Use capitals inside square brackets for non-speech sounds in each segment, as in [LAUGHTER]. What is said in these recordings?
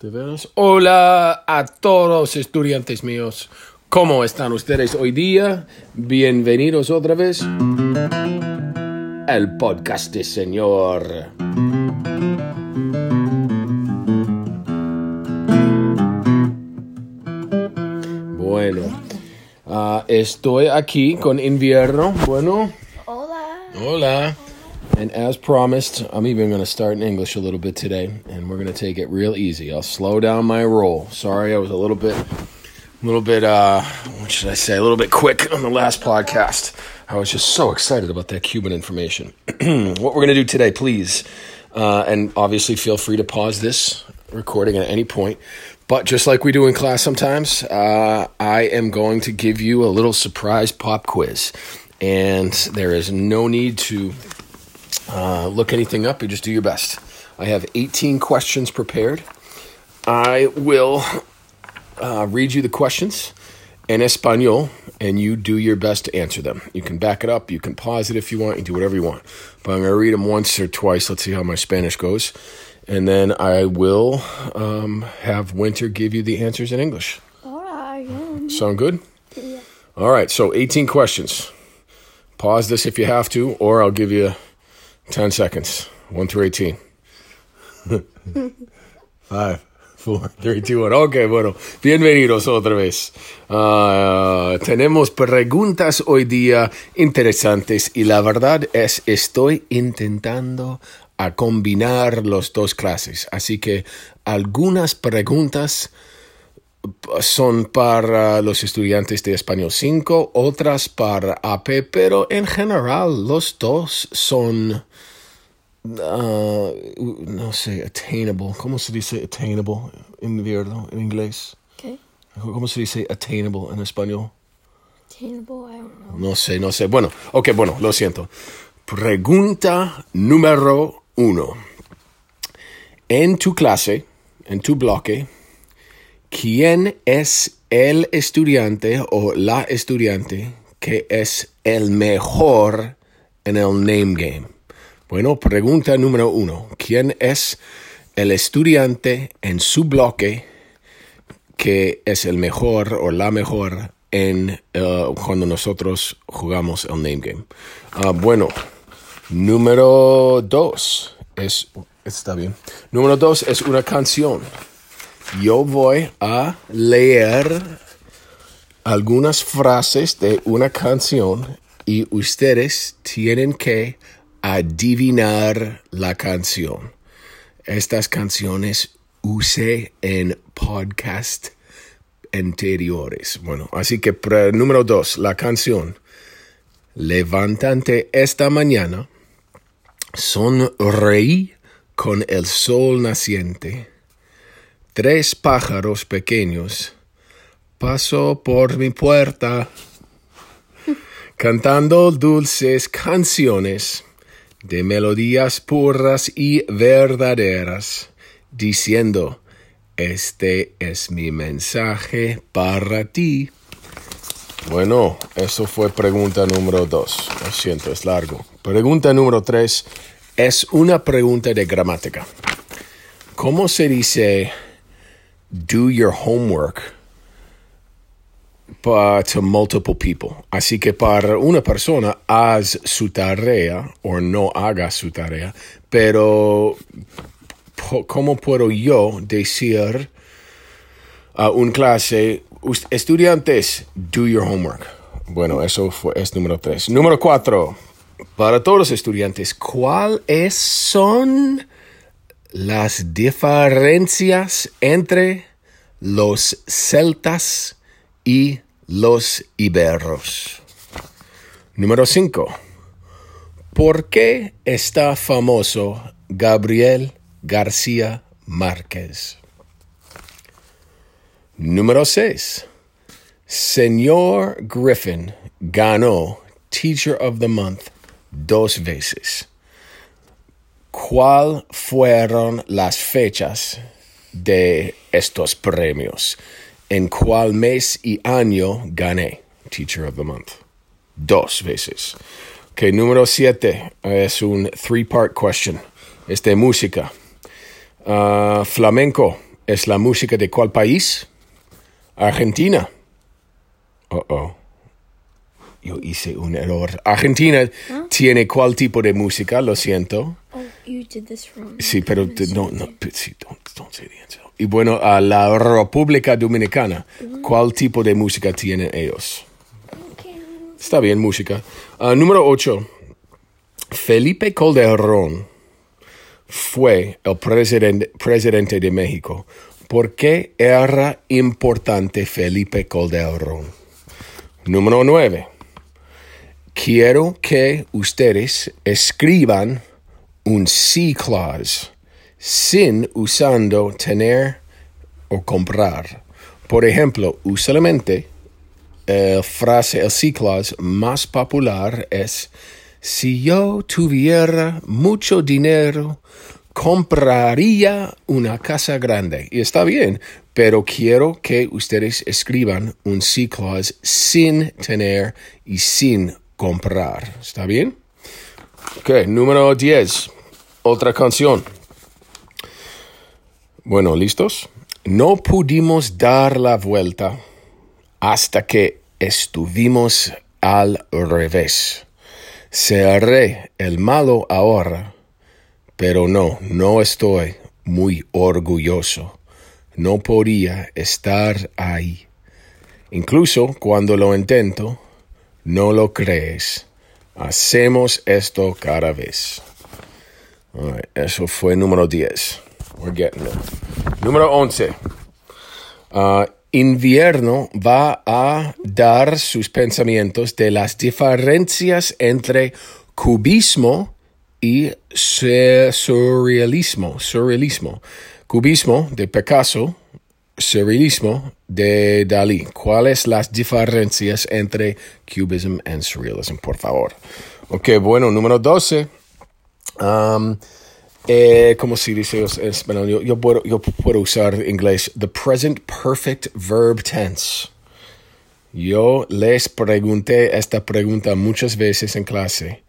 ¿De veras? Hola a todos estudiantes míos. ¿Cómo están ustedes hoy día? Bienvenidos otra vez al podcast de Señor. Bueno, ah, estoy aquí con invierno. Bueno, Hola. Hola. And as promised, I'm even going to start in English a little bit today, and we're going to take it real easy. I'll slow down my roll. Sorry, I was a little bit, a little bit, uh, what should I say, a little bit quick on the last podcast. I was just so excited about that Cuban information. [CLEARS THROAT] what we're going to do today, please, uh, and obviously feel free to pause this recording at any point. But just like we do in class sometimes, uh, I am going to give you a little surprise pop quiz. And there is no need to uh, look anything up. You just do your best. I have 18 questions prepared. I will uh, read you the questions in Espanol, and you do your best to answer them. You can back it up, you can pause it if you want, you do whatever you want. But I'm going to read them once or twice. Let's see how my Spanish goes. And then I will um, have Winter give you the answers in English. Hola again. Sound good? Yeah. All right, so 18 questions. Pause this if you have to, or I'll give you 10 seconds. 1 through 18. 5, 4, 3, 2, 1. Ok, bueno. Bienvenidos otra vez. Ah, tenemos preguntas hoy día interesantes y la verdad es estoy intentando a combinar los dos clases. Así que algunas preguntas son para los estudiantes de Español 5, otras para AP, pero en general los dos son, ah, no sé, attainable. ¿Cómo se dice attainable en invierno, en inglés? Okay. ¿Cómo se dice attainable en español? Attainable, I don't know. No sé, no sé. Bueno, ok, bueno, lo siento. Pregunta número uno. En tu clase, en tu bloque, ¿quién es el estudiante o la estudiante que es el mejor en el name game? Bueno, pregunta número uno. ¿Quién es el estudiante en su bloque que es el mejor o la mejor en eh, cuando nosotros jugamos el name game. Ah, bueno, número dos es está bien. Número dos es una canción. Yo voy a leer algunas frases de una canción y ustedes tienen que adivinar la canción. Estas canciones usé en podcast anteriores. Bueno, así que número dos, la canción. Levantante esta mañana, sonreí con el sol naciente. Tres pájaros pequeños pasó por mi puerta, cantando dulces canciones de melodías puras y verdaderas, diciendo, este es mi mensaje para ti. Bueno, eso fue pregunta número dos. Lo siento, es largo. Pregunta número tres es una pregunta de gramática. ¿Cómo se dice do your homework pa- to multiple people? Así que para una persona, haz su tarea o no haga su tarea, pero ¿cómo puedo yo decir a un clase, "Us- estudiantes, do your homework? Bueno, eso fue, es número tres. Número cuatro, para todos los estudiantes, ¿cuáles son las diferencias entre los celtas y los iberos? Número cinco, ¿por qué está famoso Gabriel García Márquez? Número 6. Señor Griffin ganó Teacher of the Month dos veces. ¿Cuál fueron las fechas de estos premios? ¿En cuál mes y año gané Teacher of the Month? Dos veces. Ok, número 7 es un three-part question. Es de música. Ah, flamenco es la música de cuál país? Argentina. Oh, oh. Yo hice un error. Argentina tiene cuál tipo de música, lo siento. Oh, you did this wrong. Sí, pero no, no, sí, don't, don't say the answer. Y bueno, a la República Dominicana, ¿cuál tipo de música tienen ellos? Está bien, música. Ah, número 8. Felipe Calderón fue el presidente, presidente de México. ¿Por qué era importante Felipe Calderón? Número 9. Quiero que ustedes escriban un C clause sin usando tener o comprar. Por ejemplo, usualmente la frase, el C clause más popular es si yo tuviera mucho dinero, compraría una casa grande. Y está bien, pero quiero que ustedes escriban un C clause sin tener y sin comprar. ¿Está bien? Ok, número 10. Otra canción. Bueno, ¿listos? No pudimos dar la vuelta hasta que estuvimos al revés. Seré el malo ahora, pero no, no estoy muy orgulloso. No podía estar ahí. Incluso cuando lo intento, no lo crees. Hacemos esto cada vez. Eso fue número 10. We're getting it. Número 11. Ah, invierno va a dar sus pensamientos de las diferencias entre cubismo y su- surrealismo. Surrealismo. Cubismo de Picasso, surrealismo de Dalí. ¿Cuáles las diferencias entre cubism and surrealism, por favor? Ok, bueno, número 12. Um, eh, ¿Cómo se dice en español? Yo puedo, yo puedo usar inglés. The present perfect verb tense. Yo les pregunté esta pregunta muchas veces en clase.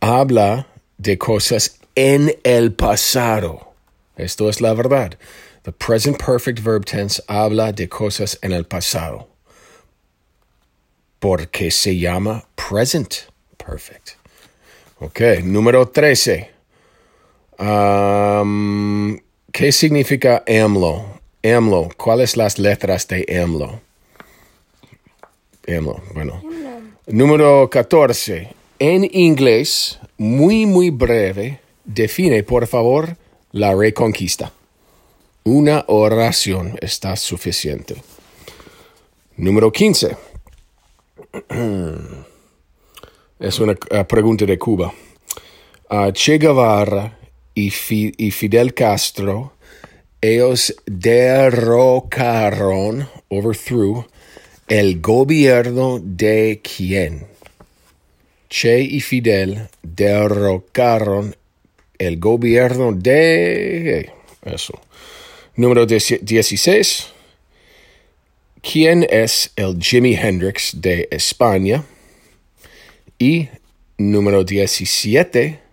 Habla de cosas en el pasado. Esto es la verdad. The present perfect verb tense habla de cosas en el pasado. Porque se llama present perfect. Ok, número 13. Um, ¿Qué significa AMLO? AMLO, ¿cuáles las letras de AMLO? AMLO, bueno. Número 14. En inglés, muy, muy breve, define, por favor, la reconquista. Una oración está suficiente. Número 15. [CLEARS THROAT] Es una uh, pregunta de Cuba. Uh, che Guevara y, Fi- y Fidel Castro, ellos derrocaron, overthrew, el gobierno de quién? Che y Fidel derrocaron el gobierno de... Eso. Número 16. ¿Quién es el Jimi Hendrix de España? Y número 17.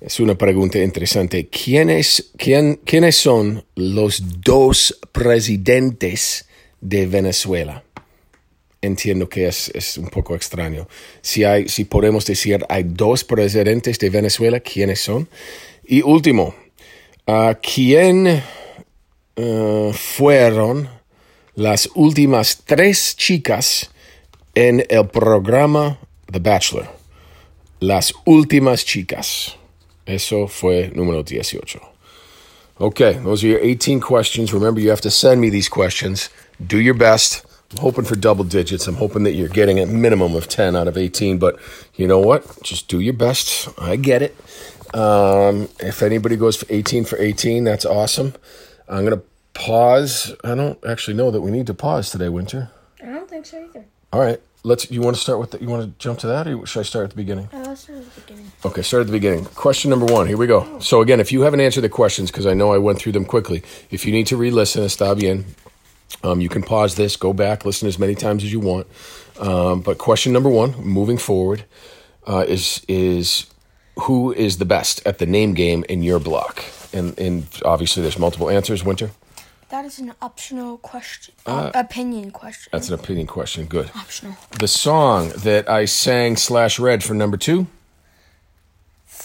Es una pregunta interesante. ¿Quiénes, quién, ¿Quiénes son los dos presidentes de Venezuela? Entiendo que es, es un poco extraño. Si, hay, si podemos decir hay dos presidentes de Venezuela, ¿quiénes son? Y último, uh, ¿quién uh, fueron las últimas tres chicas en el programa The Bachelor? Las últimas chicas. Eso fue número 18. Okay, those are your 18 questions. Remember, you have to send me these questions. Do your best. I'm hoping for double digits. I'm hoping that you're getting a minimum of 10 out of 18. But you know what? Just do your best. I get it. Um, if anybody goes for 18 for 18, that's awesome. I'm going to pause. I don't actually know that we need to pause today, Winter. I don't think so either. All right. Let's. You want to start with? The, you want to jump to that, or should I start at the beginning? Uh, let's start at the beginning. Okay, start at the beginning. Question number one. Here we go. So again, if you haven't answered the questions, because I know I went through them quickly, if you need to re-listen, está bien. Um, you can pause this, go back, listen as many times as you want. Um, but question number one, moving forward, uh, is is who is the best at the name game in your block? And and obviously, there's multiple answers. Winter. That is an optional question. Uh, opinion question. That's an opinion question. Good. optional. The song that I sang slash read for number two,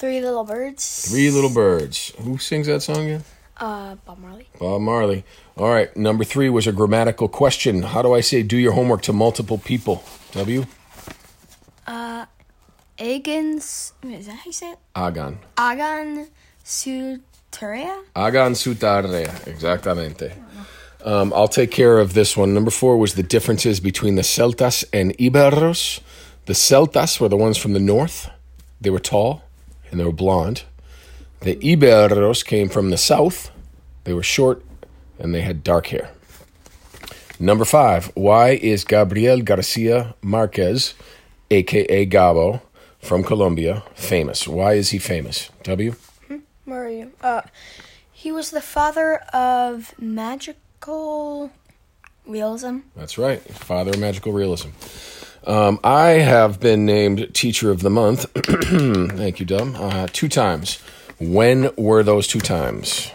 Three Little Birds. Three Little Birds. Who sings that song again? Uh, Bob Marley. Bob Marley. All right. Number three was a grammatical question. How do I say do your homework to multiple people? W. Uh, Agans. Is that how you say it? Agan. Agan Suteria? Agan sutare. Exactamente. Um, I'll take care of this one. Number four was the differences between the Celtas and Iberos. The Celtas were the ones from the north. They were tall and they were blonde. The Iberos came from the south. They were short and they had dark hair. Number five, why is Gabriel Garcia Marquez, aka Gabo, from Colombia, famous? Why is he famous? W? Where are you? Uh, he was the father of magical realism. That's right. Father of magical realism. Um, I have been named Teacher of the Month. [CLEARS THROAT] Thank you, Dub. Uh, two times. When were those two times?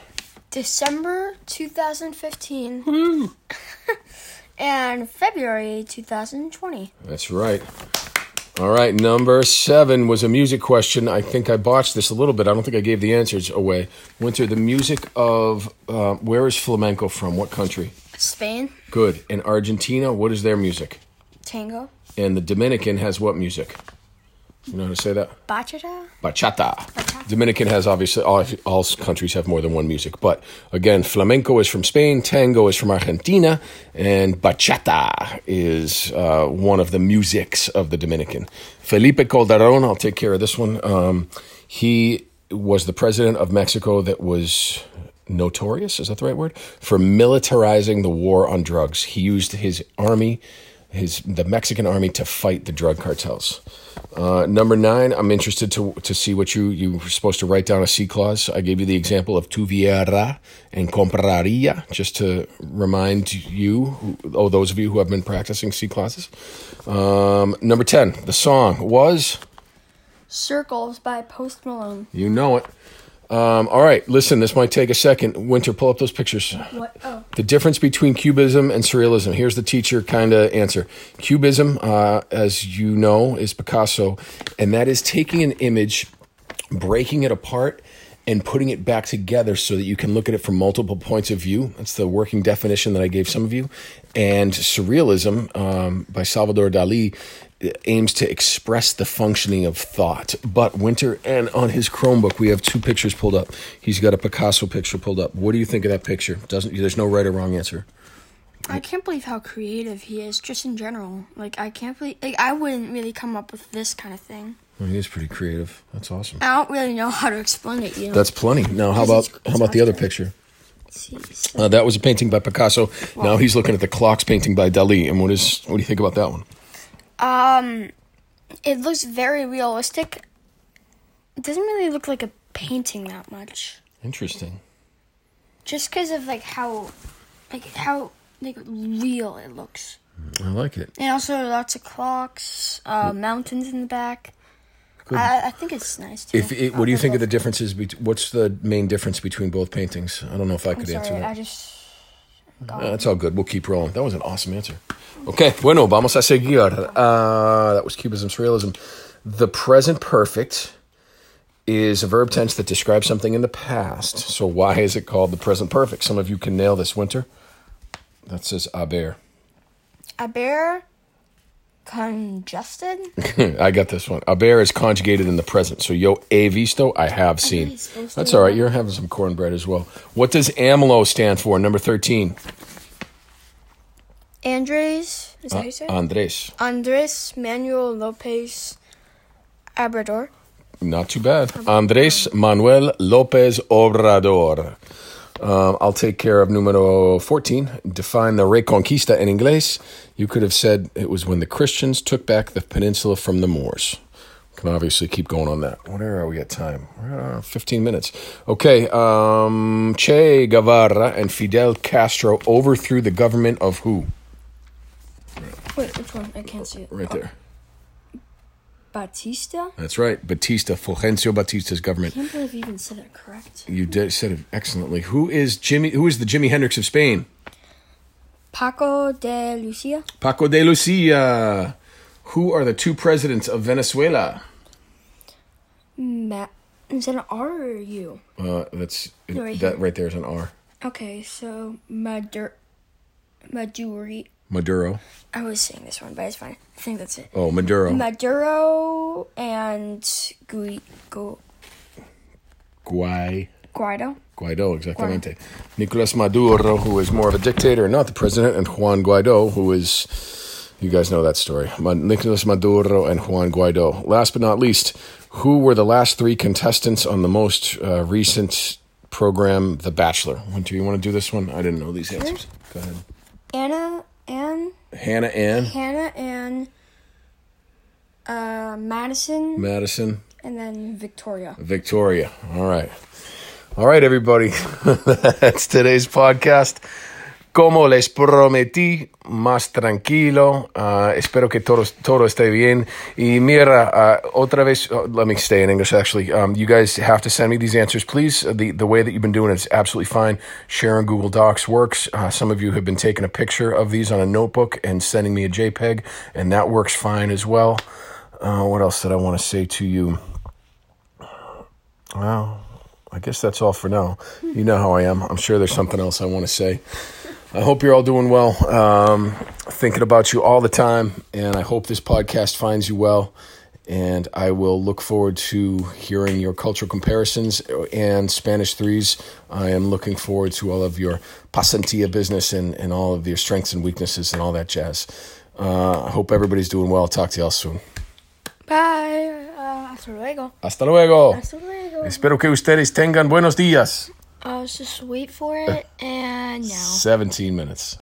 December 2015 [LAUGHS] and February 2020. That's right. All right, number seven was a music question. I think I botched this a little bit. I don't think I gave the answers away. Winter, the music of uh, where is flamenco from? What country? Spain, Good. And Argentina, what is their music? tango, And the Dominican has what music? You know how to say that? bachata, Bachata. Dominican has obviously all, all countries have more than one music, but again, flamenco is from Spain, tango is from Argentina, and bachata is uh, one of the musics of the Dominican. Felipe Calderon, I'll take care of this one. Um, he was the president of Mexico that was notorious, is that the right word? For militarizing the war on drugs. He used his army, his the Mexican army to fight the drug cartels. Uh, number nine, I'm interested to to see what you you were supposed to write down a si clause. I gave you the example of tuviera and compraria, just to remind you, oh, those of you who have been practicing si clauses. Um, number ten, the song was Circles by Post Malone. you know it. Um, all right, listen, this might take a second. Winter, pull up those pictures. What? Oh. The difference between cubism and surrealism. Here's the teacher kind of answer. Cubism, uh, as you know, is Picasso, and that is taking an image, breaking it apart, and putting it back together so that you can look at it from multiple points of view. That's the working definition that I gave some of you. And surrealism um, by Salvador Dali aims to express the functioning of thought. But Winter, and on his Chromebook, we have two pictures pulled up. He's got a Picasso picture pulled up. What do you think of that picture? Doesn't there's no right or wrong answer. I can't believe how creative he is, just in general. Like, I can't believe. Like, I wouldn't really come up with this kind of thing. Well, he is pretty creative. That's awesome. I don't really know how to explain it, you know? That's plenty. Now, how about how about the other picture? Uh, that was a painting by Picasso. Now he's looking at the clocks painting by Dali. And what is what do you think about that one? Um, it looks very realistic. It doesn't really look like a painting that much, Interesting. just because of like how, like how like real it looks, I like it. and also lots of clocks, uh, mountains in the back. I, I think it's nice too. If it, what do you think of the differences? Bet- what's the main difference between both paintings? I don't know if I I'm could answer that. I just. That's all good. We'll keep rolling. That was an awesome answer. Okay, bueno, vamos a seguir. Uh, that was Cubism, Surrealism. The present perfect is a verb tense that describes something in the past. So why is it called the present perfect? Some of you can nail this winter. That says haber. Haber congested. [LAUGHS] I got this one. Haber is conjugated in the present. So yo he visto, I have seen. That's all right. You're having some cornbread as well. What does AMLO stand for? Number 13. Andres, is that Uh, you say? Andres. Andres Manuel Lopez Abrador. Not too bad. Andres Manuel Lopez Obrador. Um, I'll take care of numero 14. Define the Reconquista in English. You could have said it was when the Christians took back the peninsula from the Moors. Can obviously keep going on that. Where are we at time? We're 15 minutes. Okay. Um, che Guevara and Fidel Castro overthrew the government of who? Wait, which one? I can't see it. Right there. Batista? That's right. Batista, Fulgencio Batista's government. I can't believe you even said it correct. You did, said it excellently. Who is Jimmy? Who is the Jimi Hendrix of Spain? Paco de Lucia? Paco de Lucia. Who are the two presidents of Venezuela? Ma- is that an R or U? Uh, that's Right that here. right there is an R. Okay, so Madur- Maduri. Maduro. I was saying this one, but it's fine. I think that's it. Oh, Maduro. Maduro and Gui- Gu- Guai. Guaido. Guaido, exactamente. Nicolas Maduro, who is more of a dictator, not the president, and Juan Guaido, who is, you guys know that story. Nicolas Maduro and Juan Guaido. Last but not least, who were the last three contestants on the most uh, recent program, The Bachelor? Do you want to do this one? I didn't know these answers. Go ahead. Anna and Hannah Ann, Hannah and uh, Madison, Madison, and then Victoria. Victoria. All right. All right, everybody. [LAUGHS] That's today's podcast. Como les prometí, más tranquilo. Uh, espero que todo, todo esté bien. Y mira, uh, otra vez, uh, let me stay in English actually. Um, you guys have to send me these answers, please. The, the way that you've been doing it is absolutely fine. Sharing Google Docs works. Uh, some of you have been taking a picture of these on a notebook and sending me a JPEG, and that works fine as well. Uh, what else did I want to say to you? Well, I guess that's all for now. You know how I am. I'm sure there's something else I want to say. I hope you're all doing well. Um, thinking about you all the time, and I hope this podcast finds you well. And I will look forward to hearing your cultural comparisons and Spanish threes. I am looking forward to all of your pasantilla business and, and all of your strengths and weaknesses and all that jazz. Uh, I hope everybody's doing well. Talk to y'all soon. Bye. Uh, hasta luego. Hasta luego. Hasta luego. Espero que ustedes tengan buenos días. Uh, let's just wait for it, and now. 17 minutes.